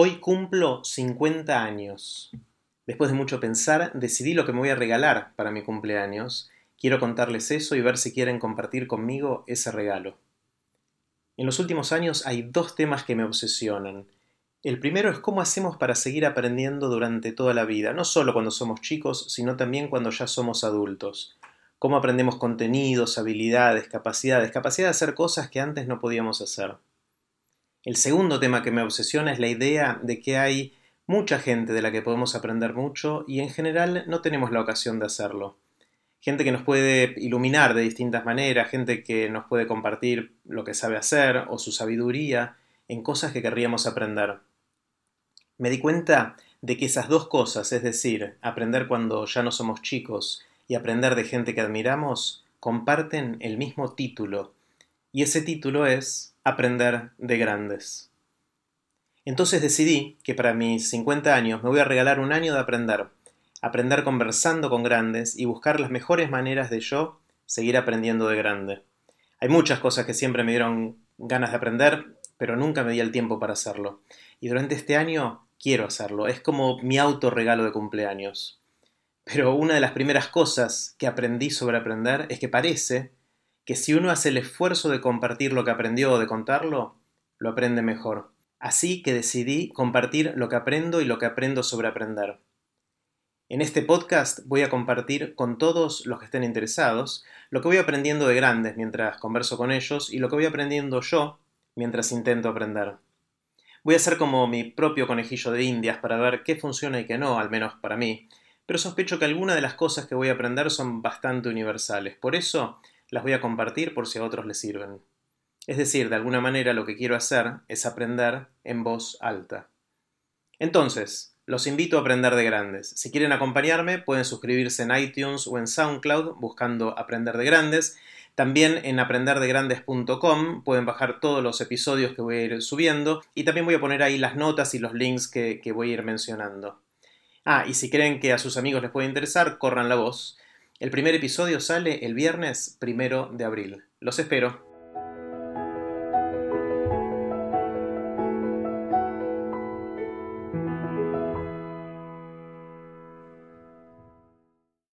Hoy cumplo 50 años. Después de mucho pensar, decidí lo que me voy a regalar para mi cumpleaños. Quiero contarles eso y ver si quieren compartir conmigo ese regalo. En los últimos años hay dos temas que me obsesionan. El primero es cómo hacemos para seguir aprendiendo durante toda la vida, no solo cuando somos chicos, sino también cuando ya somos adultos. Cómo aprendemos contenidos, habilidades, capacidades, capacidad de hacer cosas que antes no podíamos hacer. El segundo tema que me obsesiona es la idea de que hay mucha gente de la que podemos aprender mucho y en general no tenemos la ocasión de hacerlo. Gente que nos puede iluminar de distintas maneras, gente que nos puede compartir lo que sabe hacer o su sabiduría en cosas que querríamos aprender. Me di cuenta de que esas dos cosas, es decir, aprender cuando ya no somos chicos y aprender de gente que admiramos, comparten el mismo título. Y ese título es aprender de grandes. Entonces decidí que para mis 50 años me voy a regalar un año de aprender, aprender conversando con grandes y buscar las mejores maneras de yo seguir aprendiendo de grande. Hay muchas cosas que siempre me dieron ganas de aprender, pero nunca me di el tiempo para hacerlo. Y durante este año quiero hacerlo, es como mi autorregalo de cumpleaños. Pero una de las primeras cosas que aprendí sobre aprender es que parece que si uno hace el esfuerzo de compartir lo que aprendió o de contarlo, lo aprende mejor. Así que decidí compartir lo que aprendo y lo que aprendo sobre aprender. En este podcast voy a compartir con todos los que estén interesados lo que voy aprendiendo de grandes mientras converso con ellos y lo que voy aprendiendo yo mientras intento aprender. Voy a ser como mi propio conejillo de indias para ver qué funciona y qué no, al menos para mí, pero sospecho que algunas de las cosas que voy a aprender son bastante universales. Por eso las voy a compartir por si a otros les sirven. Es decir, de alguna manera lo que quiero hacer es aprender en voz alta. Entonces, los invito a aprender de grandes. Si quieren acompañarme, pueden suscribirse en iTunes o en SoundCloud buscando Aprender de Grandes. También en aprenderdegrandes.com pueden bajar todos los episodios que voy a ir subiendo y también voy a poner ahí las notas y los links que, voy a ir mencionando. Ah, y si creen que a sus amigos les puede interesar, corran la voz. El primer episodio sale el viernes primero de abril. Los espero.